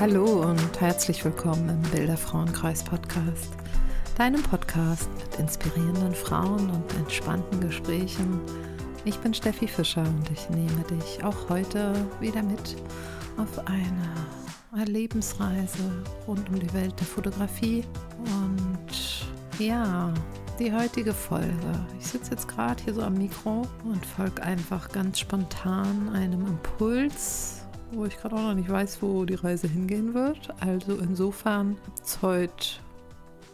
Hallo und herzlich willkommen im Bilderfrauenkreis Podcast, deinem Podcast mit inspirierenden Frauen und entspannten Gesprächen. Ich bin Steffi Fischer und ich nehme dich auch heute wieder mit auf eine Lebensreise rund um die Welt der Fotografie. Und ja, die heutige Folge. Ich sitze jetzt gerade hier so am Mikro und folge einfach ganz spontan einem Impuls wo ich gerade auch noch nicht weiß, wo die Reise hingehen wird. Also insofern ist heute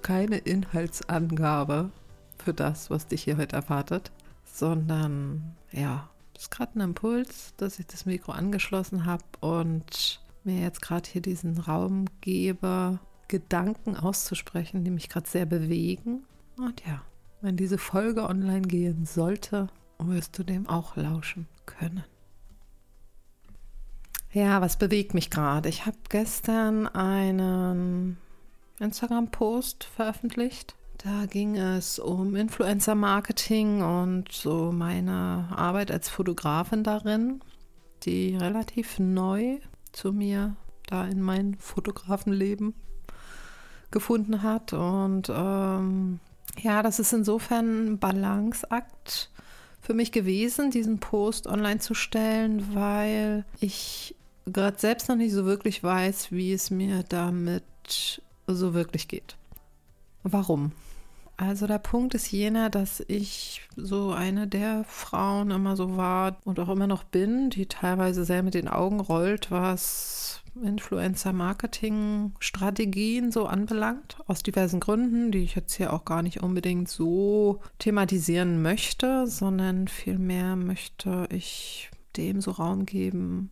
keine Inhaltsangabe für das, was dich hier heute erwartet, sondern ja, es ist gerade ein Impuls, dass ich das Mikro angeschlossen habe und mir jetzt gerade hier diesen Raum gebe, Gedanken auszusprechen, die mich gerade sehr bewegen. Und ja, wenn diese Folge online gehen sollte, wirst du dem auch lauschen können. Ja, was bewegt mich gerade? Ich habe gestern einen Instagram-Post veröffentlicht. Da ging es um Influencer-Marketing und so meine Arbeit als Fotografin darin, die relativ neu zu mir da in mein Fotografenleben gefunden hat. Und ähm, ja, das ist insofern ein Balanceakt für mich gewesen, diesen Post online zu stellen, weil ich gerade selbst noch nicht so wirklich weiß, wie es mir damit so wirklich geht. Warum? Also der Punkt ist jener, dass ich so eine der Frauen immer so war und auch immer noch bin, die teilweise sehr mit den Augen rollt, was Influencer-Marketing-Strategien so anbelangt, aus diversen Gründen, die ich jetzt hier auch gar nicht unbedingt so thematisieren möchte, sondern vielmehr möchte ich dem so Raum geben,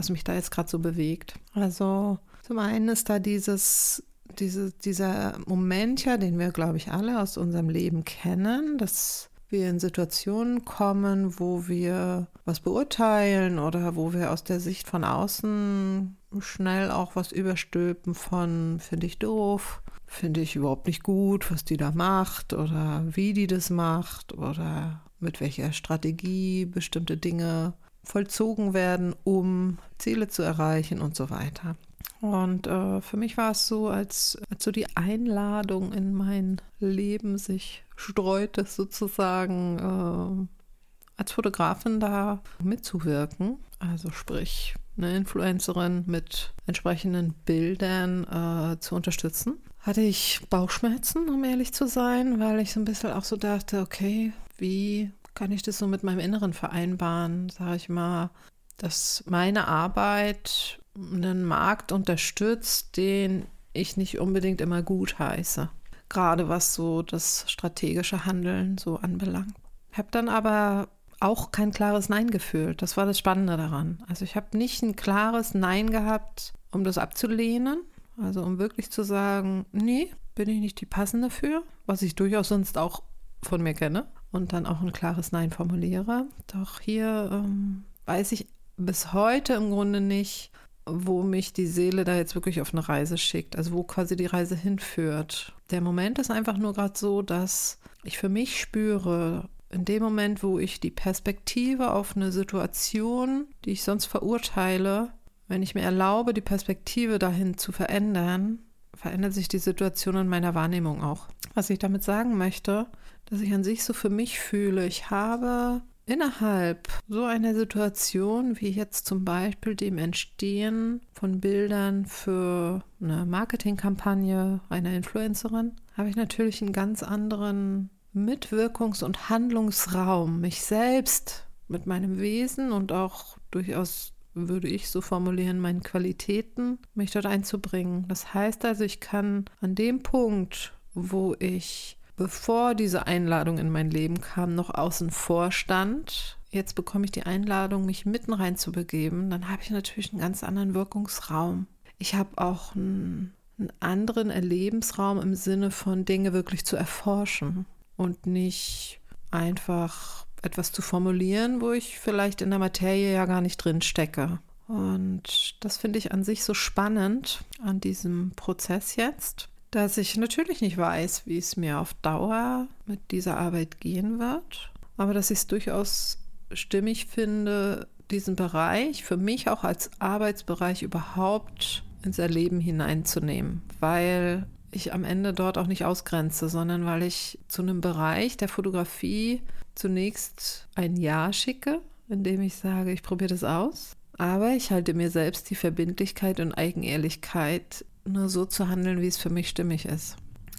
was mich da jetzt gerade so bewegt. Also zum einen ist da dieses, diese, dieser Moment ja, den wir, glaube ich, alle aus unserem Leben kennen, dass wir in Situationen kommen, wo wir was beurteilen oder wo wir aus der Sicht von außen schnell auch was überstülpen von finde ich doof, finde ich überhaupt nicht gut, was die da macht oder wie die das macht oder mit welcher Strategie bestimmte Dinge vollzogen werden, um Ziele zu erreichen und so weiter. Und äh, für mich war es so, als, als so die Einladung in mein Leben sich streute, sozusagen äh, als Fotografin da mitzuwirken. Also sprich, eine Influencerin mit entsprechenden Bildern äh, zu unterstützen. Hatte ich Bauchschmerzen, um ehrlich zu sein, weil ich so ein bisschen auch so dachte, okay, wie kann ich das so mit meinem Inneren vereinbaren, sage ich mal, dass meine Arbeit einen Markt unterstützt, den ich nicht unbedingt immer gut heiße. Gerade was so das strategische Handeln so anbelangt. Ich habe dann aber auch kein klares Nein gefühlt. Das war das Spannende daran. Also ich habe nicht ein klares Nein gehabt, um das abzulehnen. Also um wirklich zu sagen, nee, bin ich nicht die passende für, was ich durchaus sonst auch von mir kenne und dann auch ein klares Nein formuliere. Doch hier ähm, weiß ich bis heute im Grunde nicht, wo mich die Seele da jetzt wirklich auf eine Reise schickt, also wo quasi die Reise hinführt. Der Moment ist einfach nur gerade so, dass ich für mich spüre, in dem Moment, wo ich die Perspektive auf eine Situation, die ich sonst verurteile, wenn ich mir erlaube, die Perspektive dahin zu verändern, verändert sich die Situation in meiner Wahrnehmung auch. Was ich damit sagen möchte, dass ich an sich so für mich fühle, ich habe innerhalb so einer Situation wie jetzt zum Beispiel dem Entstehen von Bildern für eine Marketingkampagne einer Influencerin, habe ich natürlich einen ganz anderen Mitwirkungs- und Handlungsraum, mich selbst mit meinem Wesen und auch durchaus würde ich so formulieren, meinen Qualitäten, mich dort einzubringen. Das heißt also, ich kann an dem Punkt, wo ich bevor diese Einladung in mein Leben kam, noch außen vor stand. Jetzt bekomme ich die Einladung, mich mitten rein zu begeben. Dann habe ich natürlich einen ganz anderen Wirkungsraum. Ich habe auch einen, einen anderen Erlebensraum im Sinne von Dinge wirklich zu erforschen und nicht einfach etwas zu formulieren, wo ich vielleicht in der Materie ja gar nicht drin stecke. Und das finde ich an sich so spannend an diesem Prozess jetzt dass ich natürlich nicht weiß, wie es mir auf Dauer mit dieser Arbeit gehen wird, aber dass ich es durchaus stimmig finde, diesen Bereich für mich auch als Arbeitsbereich überhaupt ins Erleben hineinzunehmen, weil ich am Ende dort auch nicht ausgrenze, sondern weil ich zu einem Bereich der Fotografie zunächst ein Ja schicke, indem ich sage, ich probiere das aus. Aber ich halte mir selbst die Verbindlichkeit und Eigenehrlichkeit, nur so zu handeln, wie es für mich stimmig ist.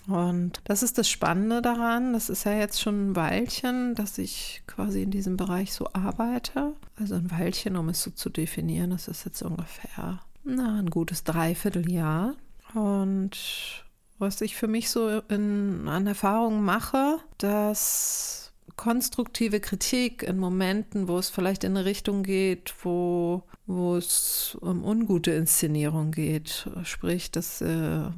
Und das ist das Spannende daran. Das ist ja jetzt schon ein Weilchen, dass ich quasi in diesem Bereich so arbeite. Also ein Weilchen, um es so zu definieren, das ist jetzt ungefähr na, ein gutes Dreivierteljahr. Und was ich für mich so in, an Erfahrungen mache, dass konstruktive Kritik in Momenten, wo es vielleicht in eine Richtung geht, wo, wo es um ungute Inszenierung geht, sprich, dass äh,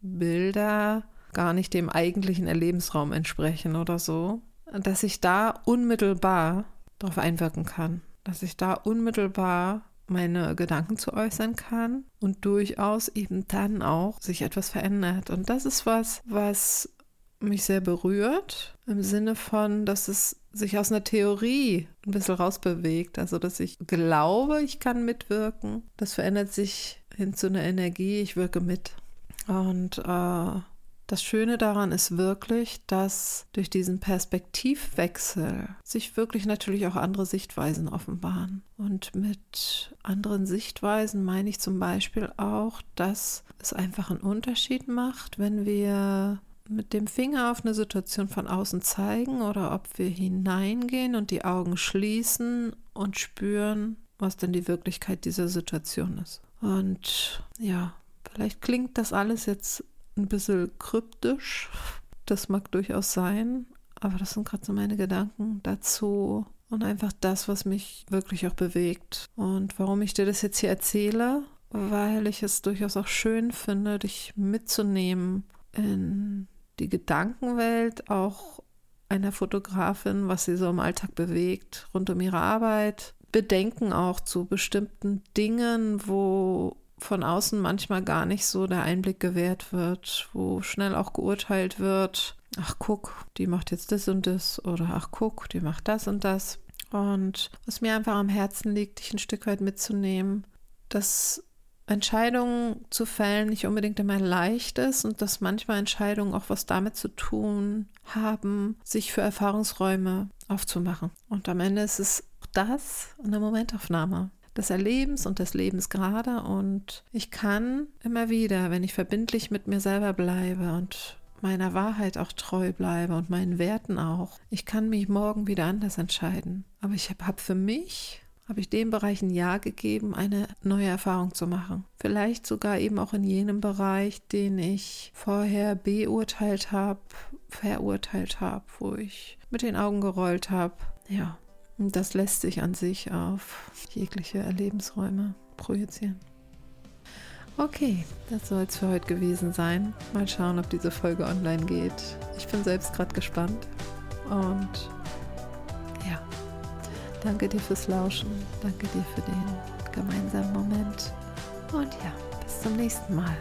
Bilder gar nicht dem eigentlichen Erlebensraum entsprechen oder so, dass ich da unmittelbar darauf einwirken kann, dass ich da unmittelbar meine Gedanken zu äußern kann und durchaus eben dann auch sich etwas verändert. Und das ist was, was mich sehr berührt, im Sinne von, dass es sich aus einer Theorie ein bisschen rausbewegt. Also, dass ich glaube, ich kann mitwirken. Das verändert sich hin zu einer Energie, ich wirke mit. Und äh, das Schöne daran ist wirklich, dass durch diesen Perspektivwechsel sich wirklich natürlich auch andere Sichtweisen offenbaren. Und mit anderen Sichtweisen meine ich zum Beispiel auch, dass es einfach einen Unterschied macht, wenn wir mit dem Finger auf eine Situation von außen zeigen oder ob wir hineingehen und die Augen schließen und spüren, was denn die Wirklichkeit dieser Situation ist. Und ja, vielleicht klingt das alles jetzt ein bisschen kryptisch. Das mag durchaus sein, aber das sind gerade so meine Gedanken dazu und einfach das, was mich wirklich auch bewegt. Und warum ich dir das jetzt hier erzähle, weil ich es durchaus auch schön finde, dich mitzunehmen in die Gedankenwelt auch einer Fotografin, was sie so im Alltag bewegt, rund um ihre Arbeit. Bedenken auch zu bestimmten Dingen, wo von außen manchmal gar nicht so der Einblick gewährt wird, wo schnell auch geurteilt wird, ach guck, die macht jetzt das und das oder ach guck, die macht das und das. Und was mir einfach am Herzen liegt, dich ein Stück weit mitzunehmen, dass Entscheidungen zu fällen nicht unbedingt immer leicht ist und dass manchmal Entscheidungen auch was damit zu tun haben, sich für Erfahrungsräume aufzumachen. Und am Ende ist es das eine Momentaufnahme des Erlebens und des Lebens gerade. Und ich kann immer wieder, wenn ich verbindlich mit mir selber bleibe und meiner Wahrheit auch treu bleibe und meinen Werten auch, ich kann mich morgen wieder anders entscheiden. Aber ich habe für mich habe ich dem Bereich ein Ja gegeben, eine neue Erfahrung zu machen. Vielleicht sogar eben auch in jenem Bereich, den ich vorher beurteilt habe, verurteilt habe, wo ich mit den Augen gerollt habe. Ja, und das lässt sich an sich auf jegliche Erlebensräume projizieren. Okay, das soll es für heute gewesen sein. Mal schauen, ob diese Folge online geht. Ich bin selbst gerade gespannt. Und ja, danke dir fürs Lauschen. Danke dir für den gemeinsamen Moment. Und ja, bis zum nächsten Mal.